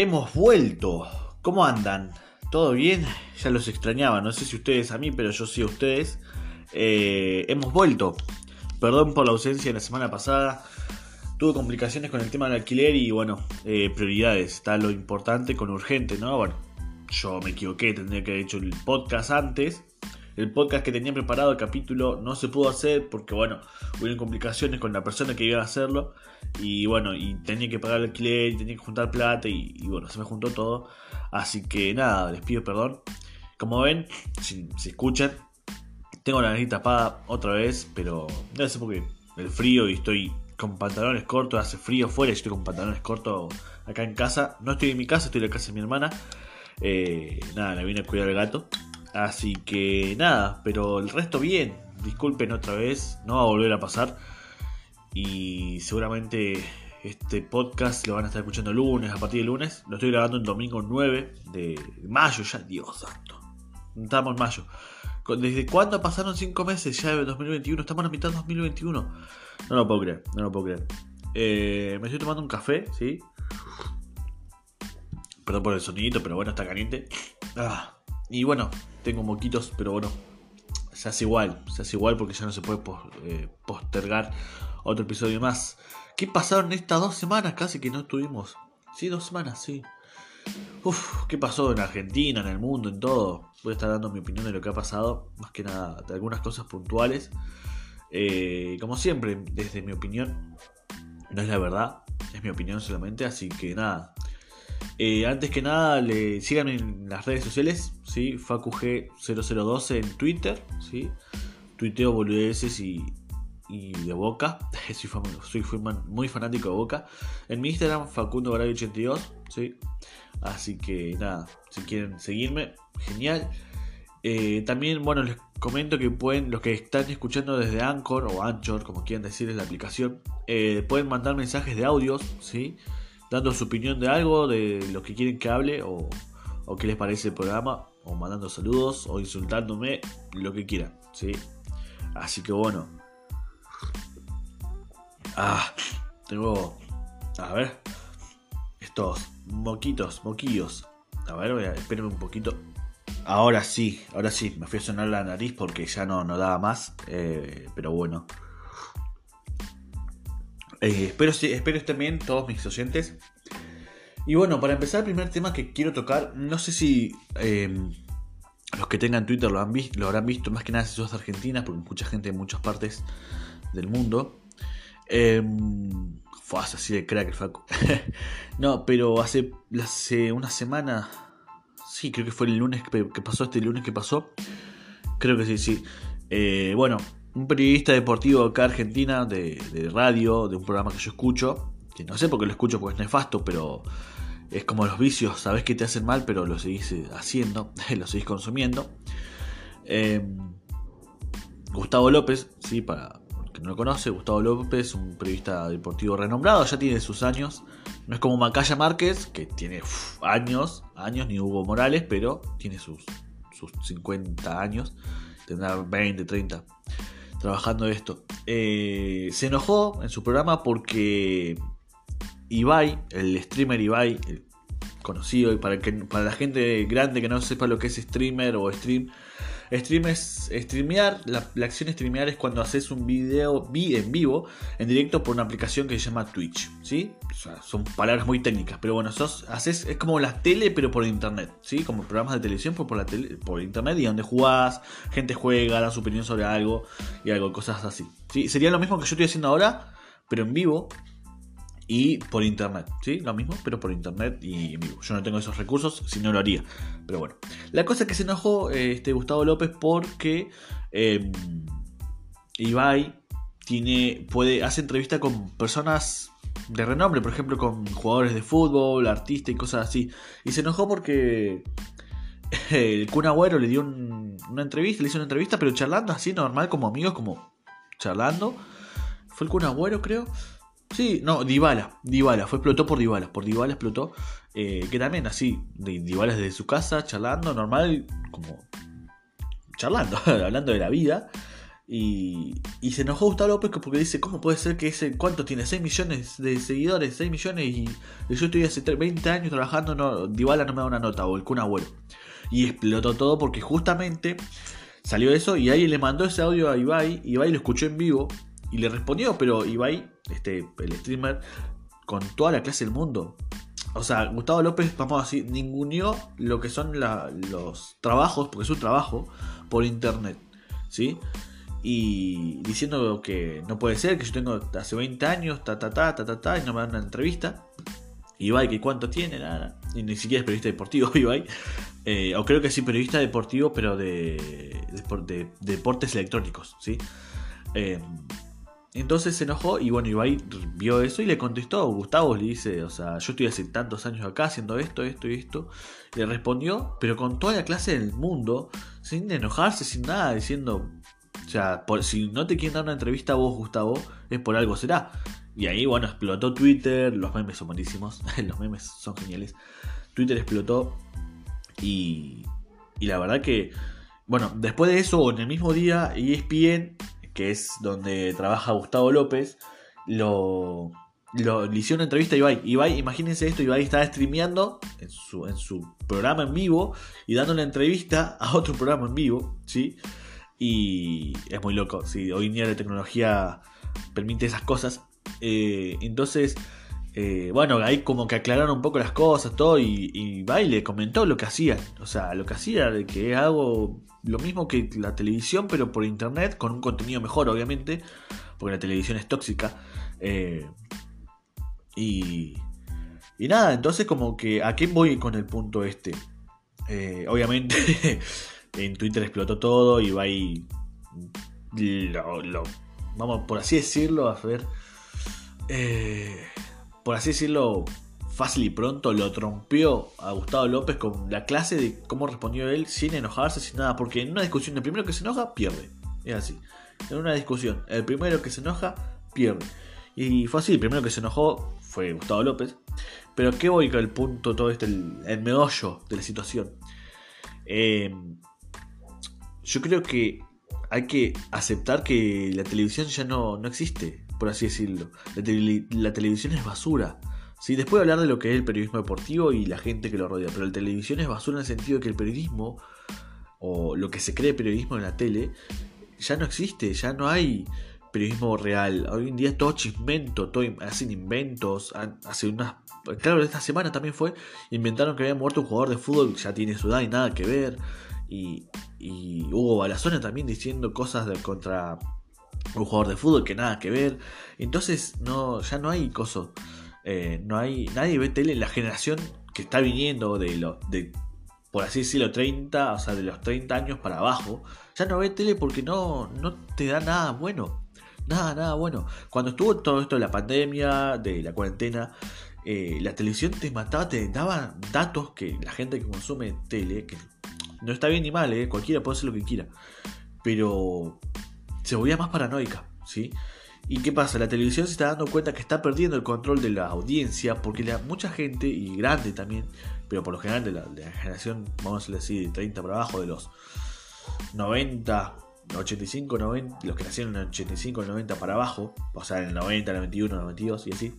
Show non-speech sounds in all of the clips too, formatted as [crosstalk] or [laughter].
Hemos vuelto. ¿Cómo andan? ¿Todo bien? Ya los extrañaba. No sé si ustedes a mí, pero yo sí a ustedes. Eh, hemos vuelto. Perdón por la ausencia la semana pasada. Tuve complicaciones con el tema del alquiler y bueno, eh, prioridades. Está lo importante con urgente, ¿no? Bueno, yo me equivoqué, tendría que haber hecho el podcast antes. El podcast que tenía preparado, el capítulo, no se pudo hacer porque, bueno, hubo complicaciones con la persona que iba a hacerlo. Y bueno, y tenía que pagar el alquiler, tenía que juntar plata y, bueno, se me juntó todo. Así que nada, les pido perdón. Como ven, si, escuchan, tengo la nariz tapada otra vez, pero no sé por qué. El frío y estoy con pantalones cortos, hace frío fuera y estoy con pantalones cortos acá en casa. No estoy en mi casa, estoy en la casa de mi hermana. Eh, nada, la vine a cuidar al gato. Así que nada, pero el resto bien. Disculpen otra vez, no va a volver a pasar. Y seguramente este podcast lo van a estar escuchando el lunes, a partir del lunes. Lo estoy grabando el domingo 9 de mayo ya, Dios santo. Estamos en mayo. ¿Desde cuándo pasaron 5 meses ya de 2021? Estamos a mitad de 2021. No lo puedo creer, no lo puedo creer. Eh, me estoy tomando un café, ¿sí? Perdón por el sonidito, pero bueno, está caliente. Ah, y bueno, tengo moquitos, pero bueno, se hace igual, se hace igual porque ya no se puede eh, postergar otro episodio más. ¿Qué pasaron estas dos semanas? Casi que no estuvimos. Sí, dos semanas, sí. Uf, ¿qué pasó en Argentina, en el mundo, en todo? Voy a estar dando mi opinión de lo que ha pasado, más que nada de algunas cosas puntuales. Eh, como siempre, desde mi opinión, no es la verdad, es mi opinión solamente, así que nada, eh, antes que nada, le sigan en las redes sociales, ¿sí? FacuG0012 en Twitter, ¿sí? Tuiteo boludeces y, y de Boca. [laughs] soy, muy fanático de Boca. En mi Instagram, Facundo 82 ¿sí? Así que nada, si quieren seguirme, genial. Eh, también, bueno, les comento que pueden, los que están escuchando desde Anchor o Anchor, como quieran decir, es la aplicación, eh, pueden mandar mensajes de audios, ¿sí? Dando su opinión de algo, de lo que quieren que hable o, o qué les parece el programa, o mandando saludos o insultándome, lo que quieran, ¿sí? Así que bueno. Ah, tengo. A ver. Estos moquitos, moquillos. A ver, voy a, espérenme un poquito. Ahora sí, ahora sí, me fui a sonar la nariz porque ya no, no daba más. Eh, pero bueno. Eh, espero, espero estén bien todos mis oyentes. Y bueno, para empezar, el primer tema que quiero tocar, no sé si em, los que tengan Twitter lo, han visto, lo habrán visto, más que nada si sos de Argentina, porque mucha gente de muchas partes del mundo. Eh, fue así de crack el Facu. [laughs] no, pero hace, hace una semana, sí, creo que fue el lunes que, pasó, este lunes que pasó. Creo que sí, sí. Eh, bueno, un periodista deportivo acá Argentina, de, radio, de un programa que yo escucho, que no sé por qué lo escucho porque es nefasto, pero es como los vicios, sabes que te hacen mal, pero lo seguís eh, haciendo, [laughs] lo seguís consumiendo. Em, Gustavo López, sí, para que no lo conoce, Gustavo López, un periodista deportivo renombrado, ya tiene sus años. No es como Macaya Márquez, que tiene años, años, ni Hugo Morales, pero tiene sus, sus 50 años, tendrá 20, 30 trabajando esto. Eh, se enojó en su programa porque Ibai, el streamer Ibai, conocido y para, que, para la gente grande que no sepa lo que es streamer o stream, Stream es streamear, la, acción streamear es cuando haces un video en vivo, en directo por una aplicación que se llama Twitch, ¿sí? son palabras muy técnicas, pero bueno, sos, haces, es como la tele pero por internet, ¿sí? Como programas de televisión la tele, por internet y donde jugás, gente juega, da su opinión sobre algo y algo, cosas así, ¿sí? Sería lo mismo que yo estoy haciendo ahora, pero en vivo, y por internet, ¿sí? Lo mismo, pero por internet y en. Yo no tengo esos recursos, si no lo haría. Pero bueno. La cosa es que se enojó este, Gustavo López porque eh, Ibai tiene, puede, hace entrevista con personas de renombre, por ejemplo, con jugadores de fútbol, artistas y cosas así. Y se enojó porque el Kun Agüero le dio una entrevista, le hizo una entrevista, pero charlando así normal, como amigos, como charlando. Fue el Kun Agüero, creo. Sí, no, Dybala, Dybala, fue explotó por Dybala, por Dybala explotó, eh, que también así, Dybala desde su casa, charlando, normal, como charlando, [laughs] hablando de la vida, Y, y, se enojó Gustavo López porque dice, ¿cómo puede ser que ese, ¿cuánto tiene? 6 millones de seguidores, 6 millones y, yo estoy hace 20 años trabajando, no, no me da una nota, o el Kun Agüero. Y explotó todo porque justamente salió eso y ahí le mandó ese audio a Ibai, Ibai lo escuchó en vivo y le respondió, pero Ibai, este, el streamer, con toda la clase del mundo. O sea, Gustavo López, vamos a decir, lo que son los trabajos, porque es un trabajo, por internet. ¿Sí? y diciendo que no puede ser, que yo tengo hace 20 años, ta ta ta ta ta, ta y no me dan una entrevista. Ibai, que cuánto tiene, nada, y ni siquiera es periodista deportivo, [laughs] Ibai. Eh, o creo que sí, periodista deportivo, pero de, de, deportes electrónicos, ¿sí? Eh, entonces se enojó y bueno, Ibai vio eso y le contestó. Gustavo le dice, o sea, yo estoy hace tantos años acá haciendo esto, esto y esto. Le respondió, pero con toda la clase del mundo, sin enojarse, sin nada, diciendo, o sea, por, si no te quieren dar una entrevista a vos, Gustavo, es por algo será. Y ahí, bueno, explotó Twitter, los memes son buenísimos, [laughs] los memes son geniales. Twitter explotó y, y la verdad que, bueno, después de eso, en el mismo día, ESPN, que es donde trabaja Gustavo López, lo, lo, le hicieron una entrevista a Ibai. Ibai, imagínense esto, Ibai estaba streameando en su, en su programa en vivo y dando una entrevista a otro programa en vivo, ¿sí? Y es muy loco. Sí, hoy en día la tecnología permite esas cosas. Eh, entonces, eh, bueno, ahí como que aclararon un poco las cosas, todo. Y, y Baile comentó lo que hacía. O sea, lo que hacía que hago lo mismo que la televisión, pero por internet, con un contenido mejor, obviamente. Porque la televisión es tóxica. Eh, y, y nada, entonces como que a qué voy con el punto este. obviamente [laughs] en Twitter explotó todo y va ahí. Lo, vamos, por así decirlo, a ver. Eh, por así decirlo, fácil y pronto lo trompeó a Gustavo López con la clase de cómo respondió él sin enojarse, sin nada. Porque en una discusión, el primero que se enoja, pierde. Es así. En una discusión, el primero que se enoja, pierde. Y fue así, el primero que se enojó fue Gustavo López. Pero ¿qué voy con el punto, todo este, el, meollo de la situación? Eh, yo creo que hay que aceptar que la televisión ya no, no existe, por así decirlo. La, televisión es basura. ¿Sí? Después de hablar de lo que es el periodismo deportivo y la gente que lo rodea, pero la televisión es basura en el sentido de que el periodismo, o lo que se cree periodismo en la tele, ya no existe, ya no hay periodismo real. Hoy en día es todo chismento, todo, hacen inventos. Hace unas. Claro, esta semana también fue. Inventaron que había muerto un jugador de fútbol ya tiene su edad y nada que ver. Y, Hugo Balazona también diciendo cosas de, contra un jugador de fútbol que nada que ver. Entonces no, ya no hay coso. Eh, no hay. Nadie ve tele en la generación que está viniendo de los. De, por así decirlo, 30, o sea, de los 30 años para abajo. Ya no ve tele porque no, no te da nada bueno. Nada, nada bueno. Cuando estuvo todo esto de la pandemia, de la cuarentena, eh, la televisión te mataba, te daba datos que la gente que consume tele, que no está bien ni mal, ¿eh? cualquiera puede hacer lo que quiera. Pero se volvía más paranoica, ¿sí? ¿Y qué pasa? La televisión se está dando cuenta que está perdiendo el control de la audiencia porque la, mucha gente, y grande también, pero por lo general de la, generación, vamos a decir, de 30 para abajo, de los 90, 85, 90, los que nacieron en el 85, 90 para abajo, o sea, en el 90, 91, 92 y así,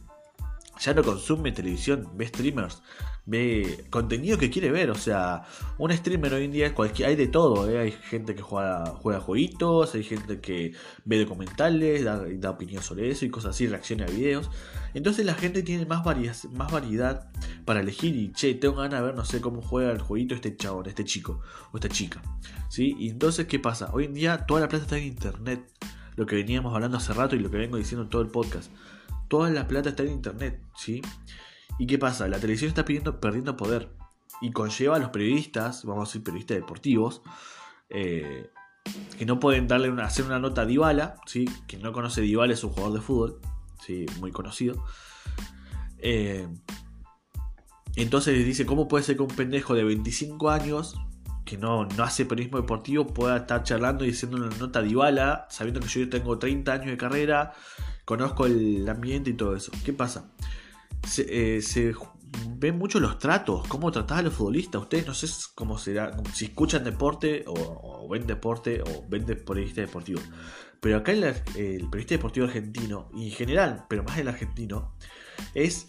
ya no consume televisión, ve streamers, ve contenido que quiere ver. O sea, un streamer hoy en día hay de todo. ¿eh? Hay gente que juega, juega jueguitos, hay gente que ve documentales, da, da opinión sobre eso y cosas así, reacciona a videos. Entonces la gente tiene más, más variedad para elegir y, che, tengo ganas de ver, no sé cómo juega el jueguito este chabón, este chico o esta chica. ¿Sí? Y entonces, ¿qué pasa? Hoy en día toda la plata está en internet. Lo que veníamos hablando hace rato y lo que vengo diciendo en todo el podcast toda la plata está en internet, ¿sí? ¿Y qué pasa? La televisión está perdiendo poder y conlleva a los periodistas, vamos a decir periodistas deportivos, eh, que no pueden darle una, hacer una nota a Dybala, ¿sí? Que no conoce Dybala es un jugador de fútbol, ¿sí? Muy conocido. Eh, entonces dice, ¿cómo puede ser que un pendejo de 25 años que no, no hace periodismo deportivo pueda estar charlando y haciendo una nota a Dybala, sabiendo que yo tengo 30 años de carrera, conozco el ambiente y todo eso. ¿Qué pasa? Se, eh, ven mucho los tratos, cómo tratás a los futbolistas. Ustedes no sé cómo será, si escuchan deporte o, ven deporte o ven periodista deportivo. Pero acá el, el, periodista deportivo argentino, y en general, pero más el argentino, es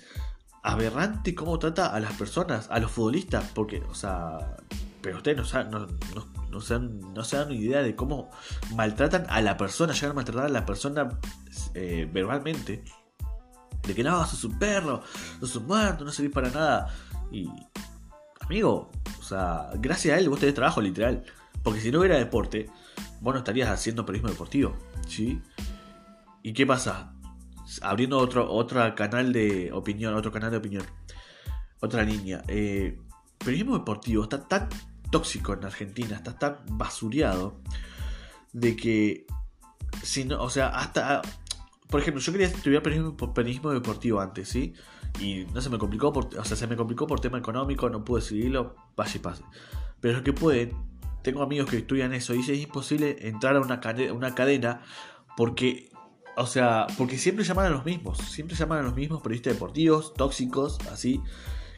aberrante cómo trata a las personas, a los futbolistas. Porque, o sea, pero ustedes no, saben, no, no, se dan, no idea de cómo maltratan a la persona, llegan a maltratar a la persona eh, verbalmente. De que no, sos un perro, sos un muerto, no servís para nada. Y, amigo, o sea, gracias a él vos tenés trabajo literal. Porque si no hubiera deporte, vos no estarías haciendo periodismo deportivo. ¿Sí? ¿Y qué pasa? Abriendo otro, otro canal de opinión, otro canal de opinión. Otra línea. Eh, periodismo deportivo está tan tóxico en Argentina, está tan basureado de que, si no, o sea, hasta, por ejemplo, yo quería estudiar periodismo, deportivo antes, ¿sí? Y no se me complicó, por, o sea, se me complicó por tema económico, no pude seguirlo, vaya y pase. Pero lo que pueden, tengo amigos que estudian eso y es imposible entrar a una, cadena, una cadena porque, o sea, porque siempre llaman a los mismos, siempre llaman a los mismos periodistas deportivos, tóxicos, así,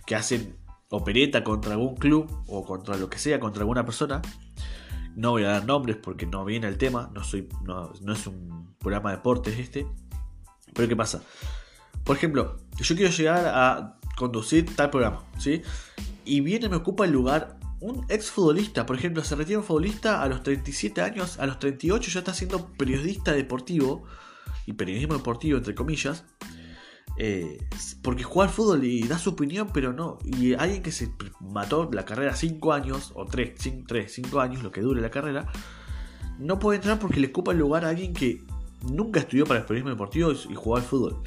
que hacen opereta contra algún club o contra lo que sea, contra alguna persona. No voy a dar nombres porque no viene el tema, no, soy, no, es un programa de deportes este. Pero ¿qué pasa? Por ejemplo, yo quiero llegar a conducir tal programa, ¿sí? Y viene, me ocupa el lugar un ex futbolista, por ejemplo, se retira un futbolista a los 37 años, a los 38 ya está siendo periodista deportivo, y periodismo deportivo entre comillas, eh, porque juega al fútbol y da su opinión, pero no. Y alguien que se mató la carrera 5 años, o 3, 5 años, lo que dure la carrera, no puede entrar porque le ocupa el lugar a alguien que nunca estudió para el periodismo deportivo y jugó al fútbol.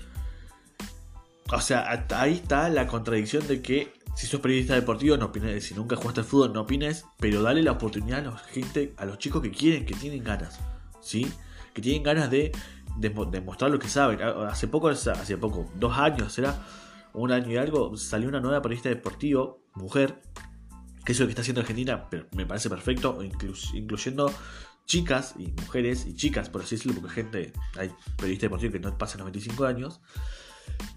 O sea, ahí está la contradicción de que si sos periodista deportivo no opines, si nunca jugaste al fútbol no opines, pero dale la oportunidad a la gente, a los chicos que quieren, que tienen ganas, ¿sí? Que tienen ganas de demostrar lo que saben. Hace poco, hace poco, dos años será, un año y algo, salió una nueva periodista deportivo, mujer, que es lo que está haciendo Argentina, pero me parece perfecto, incluyendo chicas y mujeres y chicas, por así decirlo, porque gente, hay periodistas deportivos que no pasan los 25 años,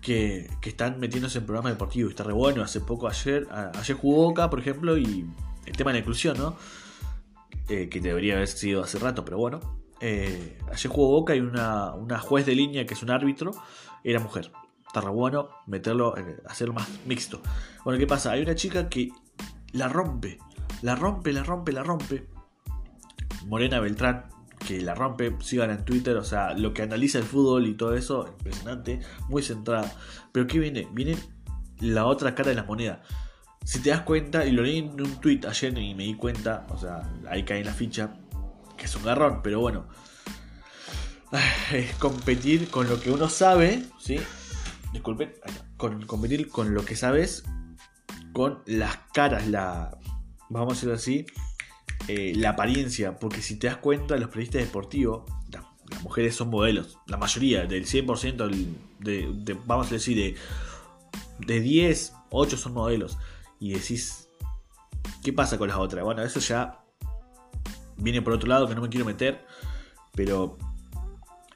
que, están metiéndose en programas deportivos, está re bueno, hace poco ayer, ayer jugó Boca, por ejemplo, y el tema de la inclusión, ¿no? Eh, que debería haber sido hace rato, pero bueno, eh, ayer jugó Boca y una, juez de línea que es un árbitro era mujer. Está re bueno meterlo, hacerlo más mixto. Bueno, ¿qué pasa? Hay una chica que la rompe, la rompe, la rompe, la rompe. Morena Beltrán, que la rompe, sigan en Twitter, o sea, lo que analiza el fútbol y todo eso, impresionante, muy centrada. Pero ¿qué viene? Viene la otra cara de la moneda. Si te das cuenta, y lo leí en un tweet ayer y me di cuenta, o sea, ahí cae en la ficha, que es un garrón, pero bueno. Es competir con lo que uno sabe, ¿sí? Disculpen, con, competir con lo que sabes, con las caras, la. Vamos a decirlo así, eh, la apariencia. Porque si te das cuenta, los periodistas deportivos, las mujeres son modelos. La mayoría, del 100%, de, vamos a decir, de, de 10, 8 son modelos. Y decís, ¿qué pasa con las otras? Bueno, eso ya viene por otro lado que no me quiero meter, pero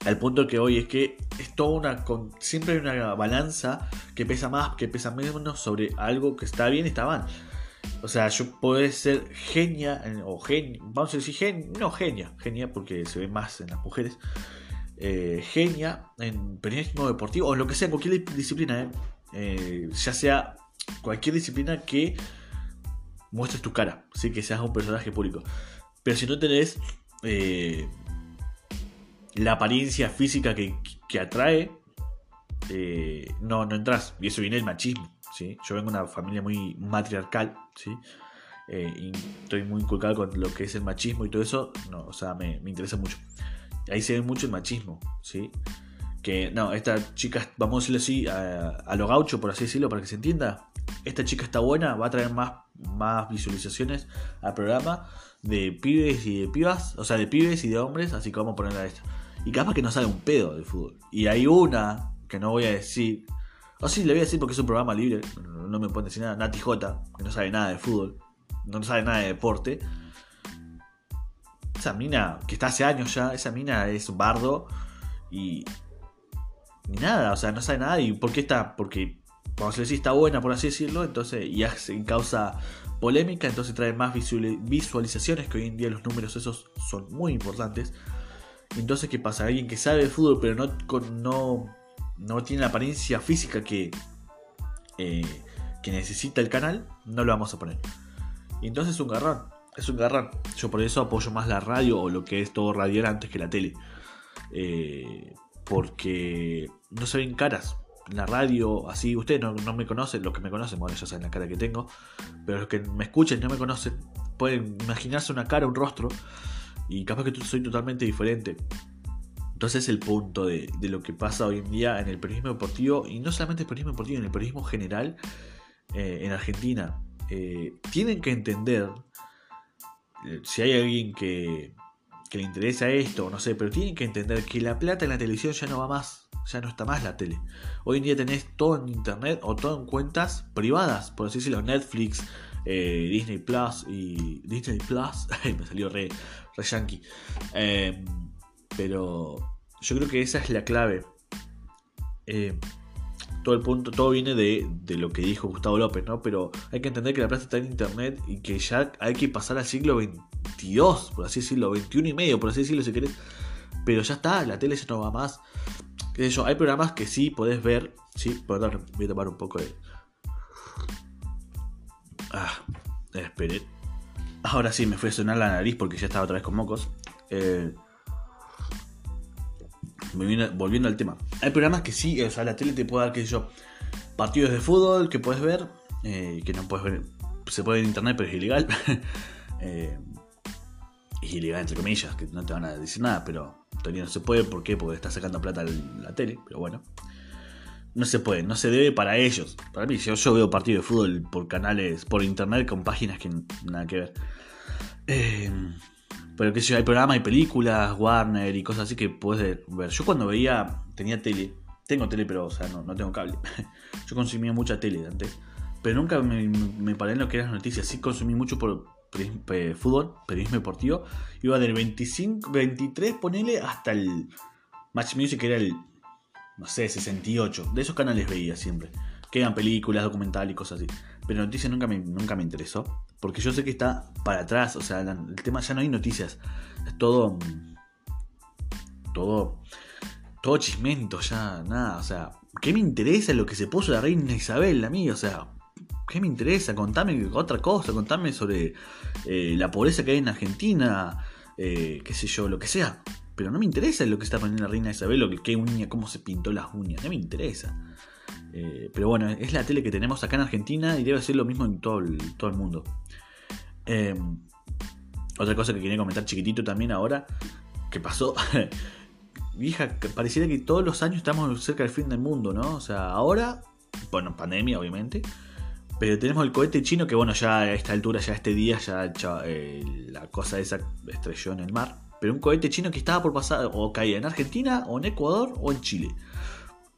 al punto que hoy es que es toda una. Con, siempre hay una balanza que pesa más, que pesa menos sobre algo que está bien y está mal. O sea, yo puedo ser genia, o genia, vamos a decir genia, no genia, genia porque se ve más en las mujeres. Eh, genia en periodismo deportivo o en lo que sea, cualquier disciplina, eh, eh, ya sea cualquier disciplina que muestres tu cara, ¿sí? que seas un personaje público. Pero si no tenés eh, la apariencia física que, atrae, eh, no, no entras. Y eso viene el machismo. ¿sí? Yo vengo de una familia muy matriarcal. ¿sí? Eh, y estoy muy inculcado con lo que es el machismo y todo eso. No, o sea, me, interesa mucho. Ahí se ve mucho el machismo. ¿sí? Que no, esta chica, vamos a decirlo así, a, lo gaucho, por así decirlo, para que se entienda. Esta chica está buena, va a traer más, más visualizaciones al programa de pibes y de pibas, o sea, de pibes y de hombres, así que vamos a ponerla esta. Y capaz que no sale un pedo de fútbol. Y hay una que no voy a decir, o sí, le voy a decir porque es un programa libre, no me pueden decir nada, Nati J, que no sabe nada de fútbol, no sabe nada de deporte. Esa mina, que está hace años ya, esa mina es un bardo y. Ni nada, o sea, no sabe nada. ¿Y por qué está? Porque vamos a decir, está buena, por así decirlo, entonces y causa polémica, entonces trae más visualizaciones, que hoy en día los números esos son muy importantes. Entonces, ¿qué pasa? Alguien que sabe de fútbol, pero no, no, no tiene la apariencia física que, eh, que necesita el canal, no lo vamos a poner. Y entonces es un garrón, es un garrón. Yo por eso apoyo más la radio o lo que es todo radial antes que la tele. Eh, porque no se ven caras. La radio, así, ustedes no, me conocen, los que me conocen, bueno, ya saben la cara que tengo, pero los que me escuchen y no me conocen, pueden imaginarse una cara, un rostro, y capaz que soy totalmente diferente. Entonces es el punto de, lo que pasa hoy en día en el periodismo deportivo, y no solamente el periodismo deportivo, en el periodismo general eh, en Argentina. Eh, tienen que entender, eh, si hay alguien que, que le interesa esto, no sé, pero tienen que entender que la plata en la televisión ya no va más, ya no está más la tele. Hoy en día tenés todo en internet o todo en cuentas privadas, por así decirlo, Netflix, eh, Disney Plus y Disney Plus, [laughs] me salió re, re. Em, pero yo creo que esa es la clave. Em, todo el punto, todo viene de, de, lo que dijo Gustavo López, ¿no? Pero hay que entender que la plata está en internet y que ya hay que pasar al siglo XX 22, por así decirlo, 21 y medio, por así decirlo, si querés. Pero ya está, la tele ya no va más. ¿Qué? Hay programas que sí podés ver. Sí, perdón, voy a tomar un poco de. Ah, esperé. Ahora sí, me fue a sonar la nariz porque ya estaba otra vez con mocos. Eh, volviendo al tema. Hay programas que sí, o sea, la tele te puede dar, qué sé yo, partidos de fútbol que puedes ver, eh, que no puedes ver, se puede ver en internet, pero es ilegal. [laughs] eh, es ilegal entre comillas, que no te van a decir nada, pero todavía no se puede, ¿por qué? Porque está sacando plata la tele, pero bueno. No se puede, no se debe para ellos. Para mí, yo, yo veo partidos de fútbol por canales, por internet, con páginas que nada que ver. Em, pero que si hay programas, hay películas, Warner y cosas así que puedes ver. Yo cuando veía, tenía tele, tengo tele, pero o sea, no, no tengo cable. [laughs] yo consumía mucha tele antes. Pero nunca me, me paré en lo que eran las noticias. Sí consumí mucho por, fútbol, periodismo deportivo, iba del 25, 23, ponele, hasta el Match Music, que era el, no sé, 68. De esos canales veía siempre. Que eran películas, documentales y cosas así. Pero noticias nunca me, nunca me interesó. Porque yo sé que está para atrás. O sea, el tema ya no hay noticias. Es todo. Todo. Todo chismento, ya, nada. O sea, ¿qué me interesa lo que se puso la reina Isabel a mí? O sea, ¿Qué me interesa? Contame otra cosa, contame sobre eh, la pobreza que hay en Argentina, eh, qué sé yo, lo que sea. Pero no me interesa lo que está poniendo la reina Isabel, o qué uña, cómo se pintó las uñas, no me interesa. Eh, pero bueno, es la tele que tenemos acá en Argentina y debe ser lo mismo en todo el, mundo. otra cosa que quería comentar chiquitito también ahora, que pasó. [laughs] Vieja, pareciera que todos los años estamos cerca del fin del mundo, ¿no? O sea, ahora, bueno, pandemia obviamente, pero tenemos el cohete chino que, bueno, ya a esta altura, ya este día, ya, eh, la cosa esa estrelló en el mar. Pero un cohete chino que estaba por pasar, o caía en Argentina, o en Ecuador, o en Chile.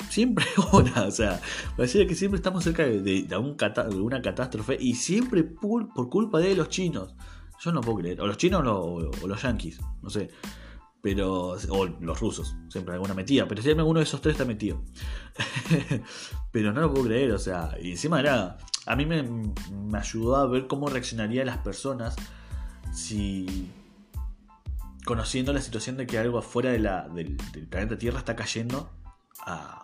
Siempre [laughs] una, o sea, parece que siempre estamos cerca de, una catástrofe y siempre por, culpa de los chinos. Yo no puedo creer. O los chinos o, los yanquis, no sé. Pero, o los rusos, siempre alguna metida, pero siempre alguno de esos tres está metido. [laughs] pero no lo puedo creer, o sea, y encima era, a mí me, ayudó a ver cómo reaccionarían las personas si conociendo la situación de que algo afuera de la, del, planeta Tierra está cayendo a,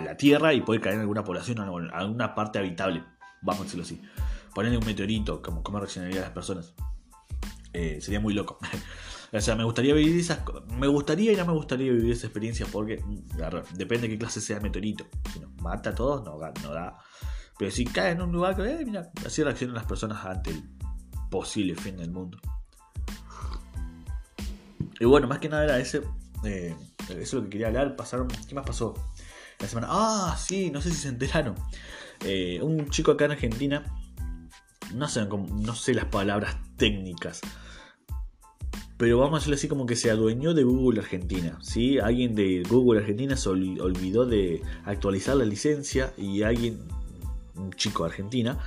la Tierra y puede caer en alguna población, en alguna parte habitable, vamos a decirlo así. Ponerle un meteorito, como cómo reaccionarían las personas. Eh, sería muy loco. [laughs] O sea, me gustaría vivir esas Me gustaría y no me gustaría vivir esa experiencia porque mm, depende de qué clase sea el meteorito. Si nos mata a todos, no, no da. Pero si cae en un lugar que, eh, mira, así reaccionan las personas ante el posible fin del mundo. Y bueno, más que nada era ese. Eh, eso es lo que quería hablar. Pasaron. ¿Qué más pasó? Ah, sí, no sé si se enteraron. Eh, un chico acá en Argentina. No sé, las palabras técnicas pero vamos a decirlo así como que se adueñó de Google Argentina. ¿sí? Alguien de Google Argentina se olvidó de actualizar la licencia y alguien, un chico de Argentina,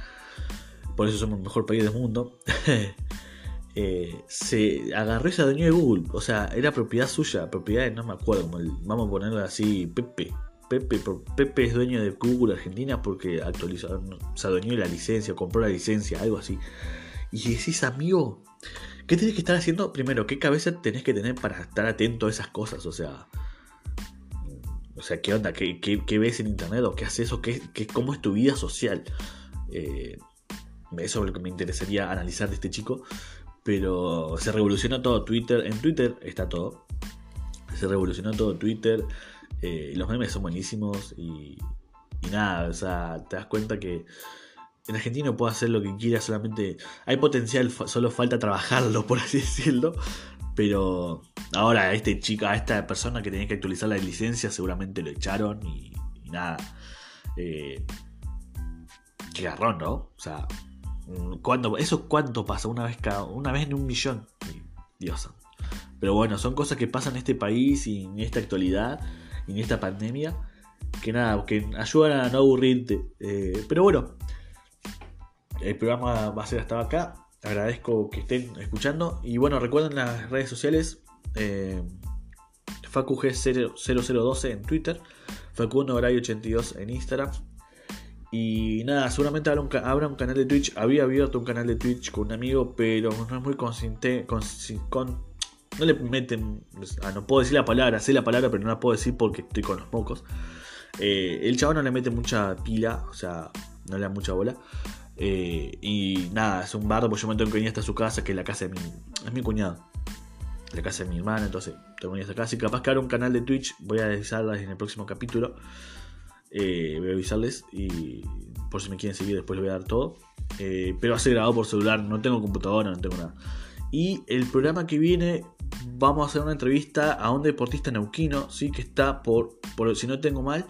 por eso somos el mejor país del mundo, [laughs] eh, se agarró y se adueñó de Google. O sea, era propiedad suya, propiedad de, no me acuerdo, vamos a ponerlo así, Pepe. Pepe, Pepe es dueño de Google Argentina porque actualizó, se adueñó de la licencia, compró la licencia, algo así. Y decís, amigo, ¿qué tenés que estar haciendo? Primero, ¿qué cabeza tenés que tener para estar atento a esas cosas? O sea, o sea, ¿qué onda? ¿Qué, ves en internet? ¿O qué haces? ¿O cómo es tu vida social? Eh, eso es lo que me interesaría analizar de este chico. Pero se revolucionó todo Twitter. En Twitter está todo. Se revolucionó todo Twitter. Eh, los memes son buenísimos. Y, y nada, o sea, te das cuenta que en Argentina puede hacer lo que quiera, solamente hay potencial, solo falta trabajarlo, [laughs] por así decirlo. Pero ahora a este chico, a esta persona que tenía que actualizar la licencia, seguramente lo echaron y, nada. Eh, qué garrón, ¿no? O sea, ¿cuándo, ¿eso cuánto pasa? Una vez, cada, una vez en un millón. Dios. Pero bueno, son cosas que pasan en este país y en esta actualidad y en esta pandemia. Que nada, que ayudan a no aburrirte. Eh, pero bueno, el programa va a ser hasta acá. Agradezco que estén escuchando. Y bueno, recuerden las redes sociales. Eh, FacuG0012 en Twitter. Facundo82 en Instagram. Y nada, seguramente habrá un, canal de Twitch. Había abierto un canal de Twitch con un amigo, pero no es muy consciente. Con, no le meten. Ah, no puedo decir la palabra, sé la palabra, pero no la puedo decir porque estoy con los mocos. Eh, el chavo no le mete mucha pila, o sea, no le da mucha bola. Eh, y nada, es un bardo, porque yo me tengo que venir hasta su casa, que es la casa de mi, es mi cuñado. La casa de mi hermana, entonces tengo que venir hasta acá. Así capaz que ahora un canal de Twitch, voy a avisarles en el próximo capítulo. Eh, voy a avisarles y por si me quieren seguir después les voy a dar todo. Eh, pero ser grabado por celular, no tengo computadora, no tengo nada. Y el programa que viene, vamos a hacer una entrevista a un deportista neuquino, sí, que está por, por si no tengo mal,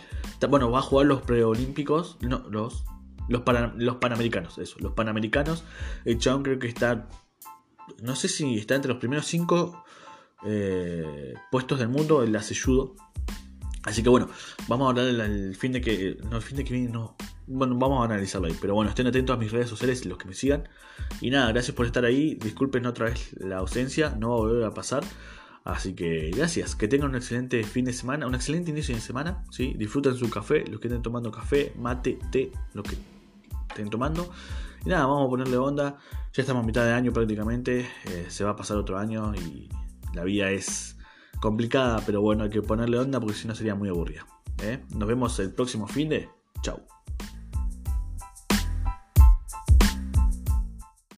bueno, va a jugar los preolímpicos, no, los los, los panamericanos, eso. Los panamericanos. El chabón creo que está. No sé si está entre los primeros cinco eh, puestos del mundo. El hace. Así que bueno, vamos a hablar el, fin de que. El fin de que viene, no. Bueno, vamos a analizarlo ahí. Pero bueno, estén atentos a mis redes sociales, los que me sigan. Y nada, gracias por estar ahí. Disculpen otra vez la ausencia, no va a volver a pasar. Así que gracias, que tengan un excelente fin de semana, un excelente inicio de semana. ¿sí? Disfruten su café, los que estén tomando café, mate, té, lo que estén tomando. Y nada, vamos a ponerle onda. Ya estamos a mitad de año prácticamente. Eh, se va a pasar otro año y la vida es complicada, pero bueno, hay que ponerle onda porque si no sería muy aburrida. ¿eh? Nos vemos el próximo fin de. Chau.